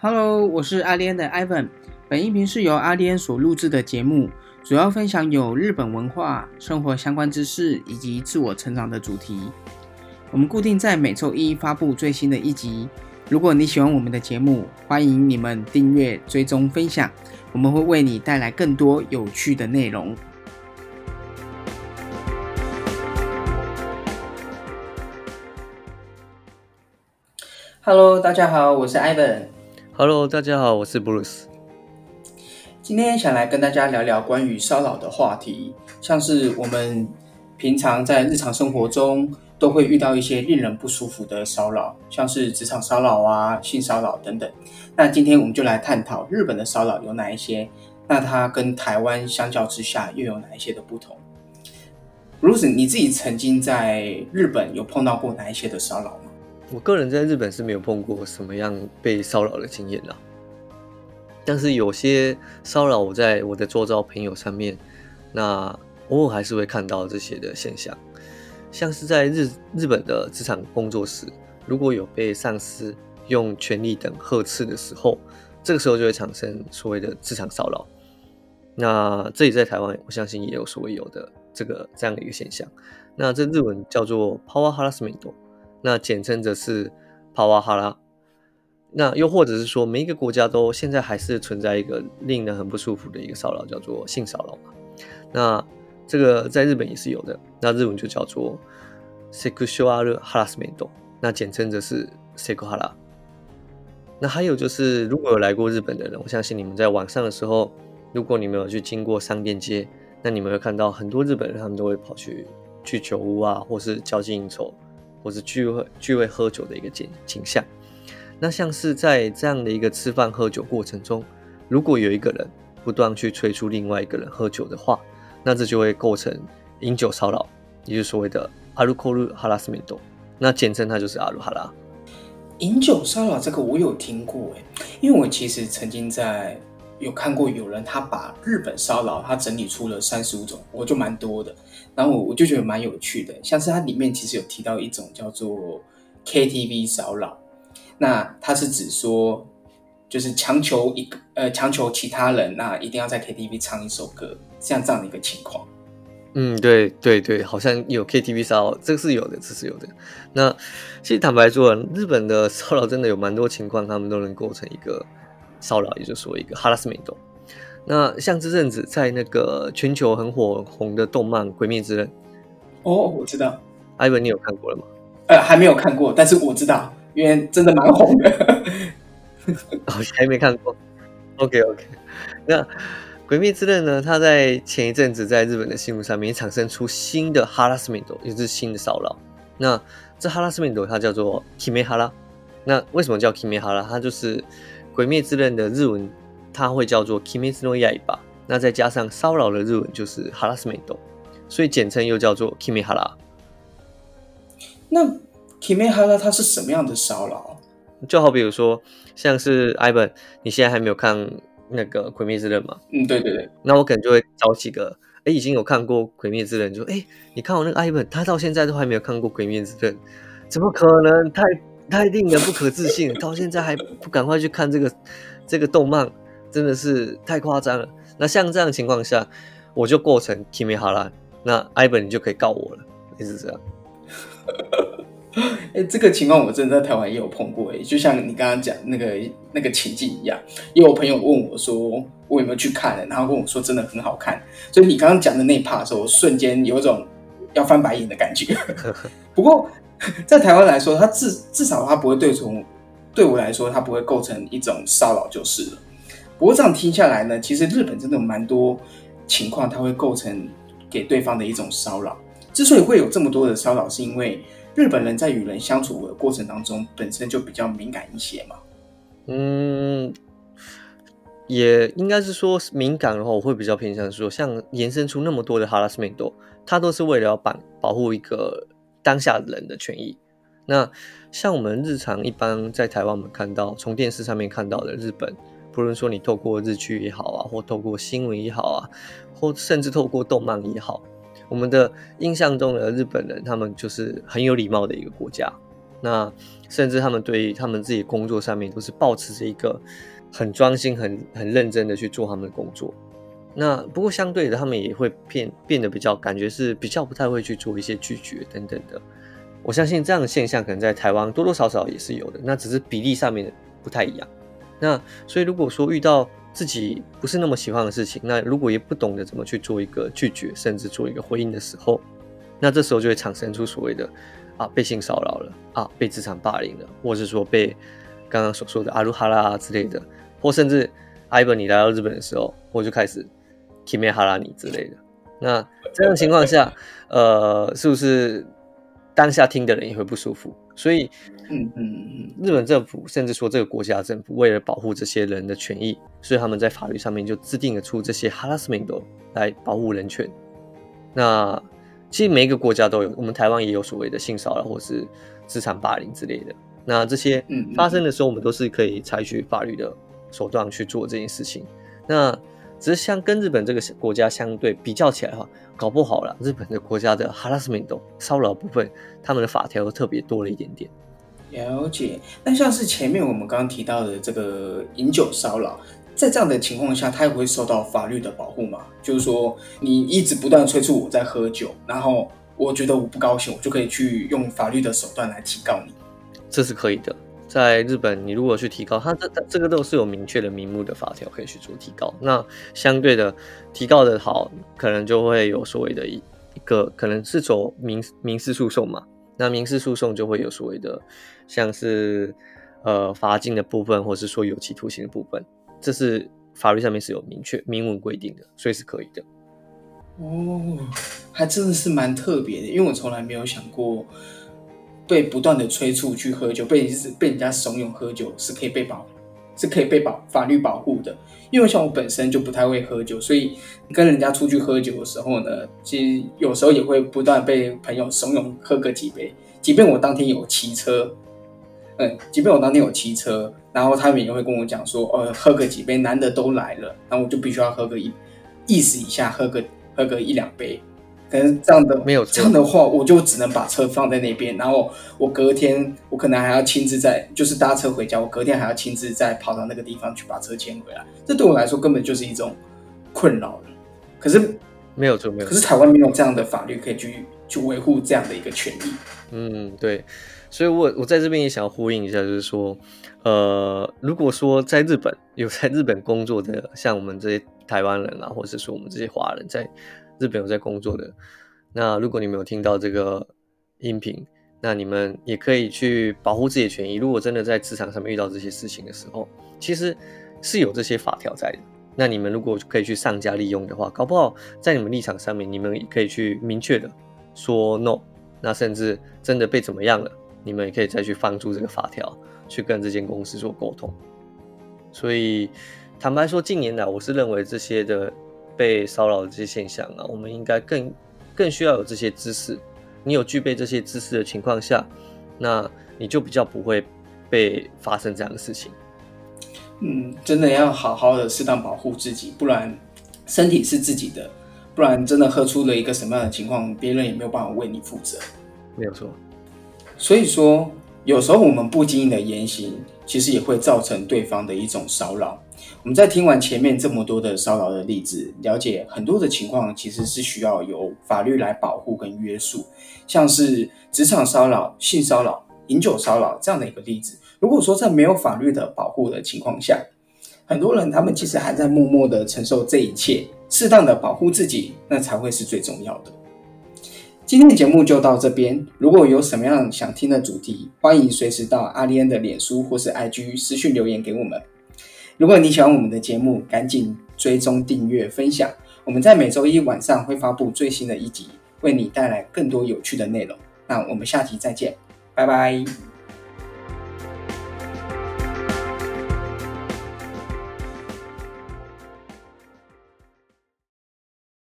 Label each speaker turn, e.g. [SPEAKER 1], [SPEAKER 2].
[SPEAKER 1] Hello，我是阿莲的 Ivan。本音频是由阿莲所录制的节目，主要分享有日本文化、生活相关知识以及自我成长的主题。我们固定在每周一发布最新的一集。如果你喜欢我们的节目，欢迎你们订阅、追踪、分享，我们会为你带来更多有趣的内容。Hello，大家好，我是 Ivan。
[SPEAKER 2] Hello，大家好，我是 Bruce。
[SPEAKER 1] 今天想来跟大家聊聊关于骚扰的话题，像是我们平常在日常生活中都会遇到一些令人不舒服的骚扰，像是职场骚扰啊、性骚扰等等。那今天我们就来探讨日本的骚扰有哪一些，那它跟台湾相较之下又有哪一些的不同？Bruce，你自己曾经在日本有碰到过哪一些的骚扰吗？
[SPEAKER 2] 我个人在日本是没有碰过什么样被骚扰的经验啦，但是有些骚扰我在我的周遭朋友上面，那偶尔还是会看到这些的现象，像是在日日本的职场工作时，如果有被上司用权力等呵斥的时候，这个时候就会产生所谓的职场骚扰。那这里在台湾，我相信也有所谓有的这个这样的一个现象。那这日文叫做 power harassment。那简称则是帕瓦哈拉。那又或者是说，每一个国家都现在还是存在一个令人很不舒服的一个骚扰，叫做性骚扰嘛。那这个在日本也是有的，那日文就叫做 sexual harassment，那简称则是 sexual。那还有就是，如果有来过日本的人，我相信你们在晚上的时候，如果你们有去经过商店街，那你们会看到很多日本人，他们都会跑去去酒屋啊，或是交际应酬。或是聚会聚会喝酒的一个景景象，那像是在这样的一个吃饭喝酒过程中，如果有一个人不断去催促另外一个人喝酒的话，那这就会构成饮酒骚扰，也就是所谓的阿鲁科鲁哈拉斯米多，那简称它就是阿鲁哈拉。
[SPEAKER 1] 饮酒骚扰这个我有听过诶，因为我其实曾经在有看过有人他把日本骚扰他整理出了三十五种，我就蛮多的。然后我就觉得蛮有趣的，像是它里面其实有提到一种叫做 KTV 骚扰，那它是指说就是强求一个呃强求其他人那一定要在 KTV 唱一首歌，像这样的一个情况。
[SPEAKER 2] 嗯，对对对，好像有 KTV 骚扰，这个是有的，这是有的。那其实坦白说，日本的骚扰真的有蛮多情况，他们都能构成一个骚扰，也就是说一个 harassment。那像这阵子在那个全球很火红的动漫《鬼灭之刃》
[SPEAKER 1] 哦，我知道，
[SPEAKER 2] 艾文，你有看过了吗？
[SPEAKER 1] 呃，还没有看过，但是我知道，因为真的蛮红的。
[SPEAKER 2] 哦，还没看过。OK OK，那《鬼灭之刃》呢？它在前一阵子在日本的新闻上面产生出新的 harassment，也就是新的骚扰。那这 harassment 它叫做 kimehara。那为什么叫 kimehara？它就是《鬼灭之刃》的日文。它会叫做 kimetsu no yaiba，那再加上骚扰的日文就是 harassment，所以简称又叫做 Kimihara。
[SPEAKER 1] 那 Kimihara 它是什么样的骚扰？
[SPEAKER 2] 就好比如说，像是 Ivan，你现在还没有看那个《鬼灭之刃》吗？
[SPEAKER 1] 嗯，对对对。
[SPEAKER 2] 那我可能就会找几个，哎，已经有看过《鬼灭之刃》，就哎，你看我那个 Ivan，他到现在都还没有看过《鬼灭之刃》，怎么可能？太太令人不可置信，到现在还不赶快去看这个这个动漫？真的是太夸张了。那像这样的情况下，我就构成 Kimi 哈拉，那 Ivan 你就可以告我了，也是这样。
[SPEAKER 1] 哎，这个情况我真的在台湾也有碰过，哎，就像你刚刚讲那个那个情境一样，也有朋友问我说我有没有去看，然后跟我说真的很好看。所以你刚刚讲的那一 part 的时候，我瞬间有一种要翻白眼的感觉。不过 在台湾来说，它至至少它不会对从对我来说，它不会构成一种骚扰就是了。不过这样听下来呢，其实日本真的有蛮多情况，它会构成给对方的一种骚扰。之所以会有这么多的骚扰，是因为日本人在与人相处的过程当中，本身就比较敏感一些嘛。
[SPEAKER 2] 嗯，也应该是说敏感的话，我会比较偏向说，像延伸出那么多的 harassment，它都是为了要保保护一个当下人的权益。那像我们日常一般在台湾，我们看到从电视上面看到的日本。不论说你透过日剧也好啊，或透过新闻也好啊，或甚至透过动漫也好，我们的印象中的日本人，他们就是很有礼貌的一个国家。那甚至他们对于他们自己工作上面都是保持着一个很专心、很很认真的去做他们的工作。那不过相对的，他们也会变变得比较感觉是比较不太会去做一些拒绝等等的。我相信这样的现象可能在台湾多多少少也是有的，那只是比例上面不太一样。那所以如果说遇到自己不是那么喜欢的事情，那如果也不懂得怎么去做一个拒绝，甚至做一个回应的时候，那这时候就会产生出所谓的啊被性骚扰了啊被职场霸凌了，或是说被刚刚所说的阿鲁哈拉之类的，或甚至艾本你来到日本的时候，我就开始 kimi 哈拉你之类的。那这样的情况下，呃，是不是当下听的人也会不舒服？所以，
[SPEAKER 1] 嗯嗯嗯，
[SPEAKER 2] 日本政府甚至说这个国家政府为了保护这些人的权益，所以他们在法律上面就制定了出这些 harassment 来保护人权。那其实每一个国家都有，我们台湾也有所谓的性骚扰或是职场霸凌之类的。那这些发生的时候，我们都是可以采取法律的手段去做这件事情。那只是像跟日本这个国家相对比较起来的话，搞不好了，日本的国家的 harassment 骚扰部分，他们的法条特别多了一点点。
[SPEAKER 1] 了解。那像是前面我们刚刚提到的这个饮酒骚扰，在这样的情况下，他也会受到法律的保护吗？就是说，你一直不断催促我在喝酒，然后我觉得我不高兴，我就可以去用法律的手段来提告你。
[SPEAKER 2] 这是可以的。在日本，你如果去提高，它这这个都是有明确的名目的法条可以去做提高。那相对的，提高的好，可能就会有所谓的一一个，可能是走民民事诉讼嘛。那民事诉讼就会有所谓的，像是呃罚金的部分，或是说有期徒刑的部分，这是法律上面是有明确明文规定的，所以是可以的。
[SPEAKER 1] 哦，还真的是蛮特别的，因为我从来没有想过。被不断的催促去喝酒，被被人家怂恿喝酒是可以被保，是可以被保法律保护的。因为像我本身就不太会喝酒，所以跟人家出去喝酒的时候呢，其实有时候也会不断被朋友怂恿喝个几杯。即便我当天有骑车，嗯，即便我当天有骑车，然后他们也会跟我讲说，呃，喝个几杯，男的都来了，然后我就必须要喝个一，意思一下，喝个喝个一两杯。可是这样的
[SPEAKER 2] 没有
[SPEAKER 1] 这样的话，我就只能把车放在那边，然后我隔天我可能还要亲自在，就是搭车回家，我隔天还要亲自再跑到那个地方去把车牵回来。这对我来说根本就是一种困扰了。可是
[SPEAKER 2] 没有错，没有。
[SPEAKER 1] 可是台湾没有这样的法律可以去去维护这样的一个权利。
[SPEAKER 2] 嗯，对。所以我我在这边也想要呼应一下，就是说，呃，如果说在日本有在日本工作的，像我们这些台湾人啊，或者是说我们这些华人在。日本有在工作的，那如果你没有听到这个音频，那你们也可以去保护自己的权益。如果真的在职场上面遇到这些事情的时候，其实是有这些法条在的。那你们如果可以去上家利用的话，搞不好在你们立场上面，你们也可以去明确的说 no。那甚至真的被怎么样了，你们也可以再去放出这个法条，去跟这间公司做沟通。所以坦白说，近年来我是认为这些的。被骚扰的这些现象啊，我们应该更更需要有这些知识。你有具备这些知识的情况下，那你就比较不会被发生这样的事情。
[SPEAKER 1] 嗯，真的要好好的适当保护自己，不然身体是自己的，不然真的喝出了一个什么样的情况，别人也没有办法为你负责。
[SPEAKER 2] 没有错。
[SPEAKER 1] 所以说，有时候我们不经意的言行，其实也会造成对方的一种骚扰。我们在听完前面这么多的骚扰的例子，了解很多的情况其实是需要由法律来保护跟约束，像是职场骚扰、性骚扰、饮酒骚扰这样的一个例子。如果说在没有法律的保护的情况下，很多人他们其实还在默默的承受这一切，适当的保护自己，那才会是最重要的。今天的节目就到这边，如果有什么样想听的主题，欢迎随时到阿丽恩的脸书或是 IG 私讯留言给我们。如果你喜欢我们的节目，赶紧追踪、订阅、分享。我们在每周一晚上会发布最新的一集，为你带来更多有趣的内容。那我们下期再见，拜拜。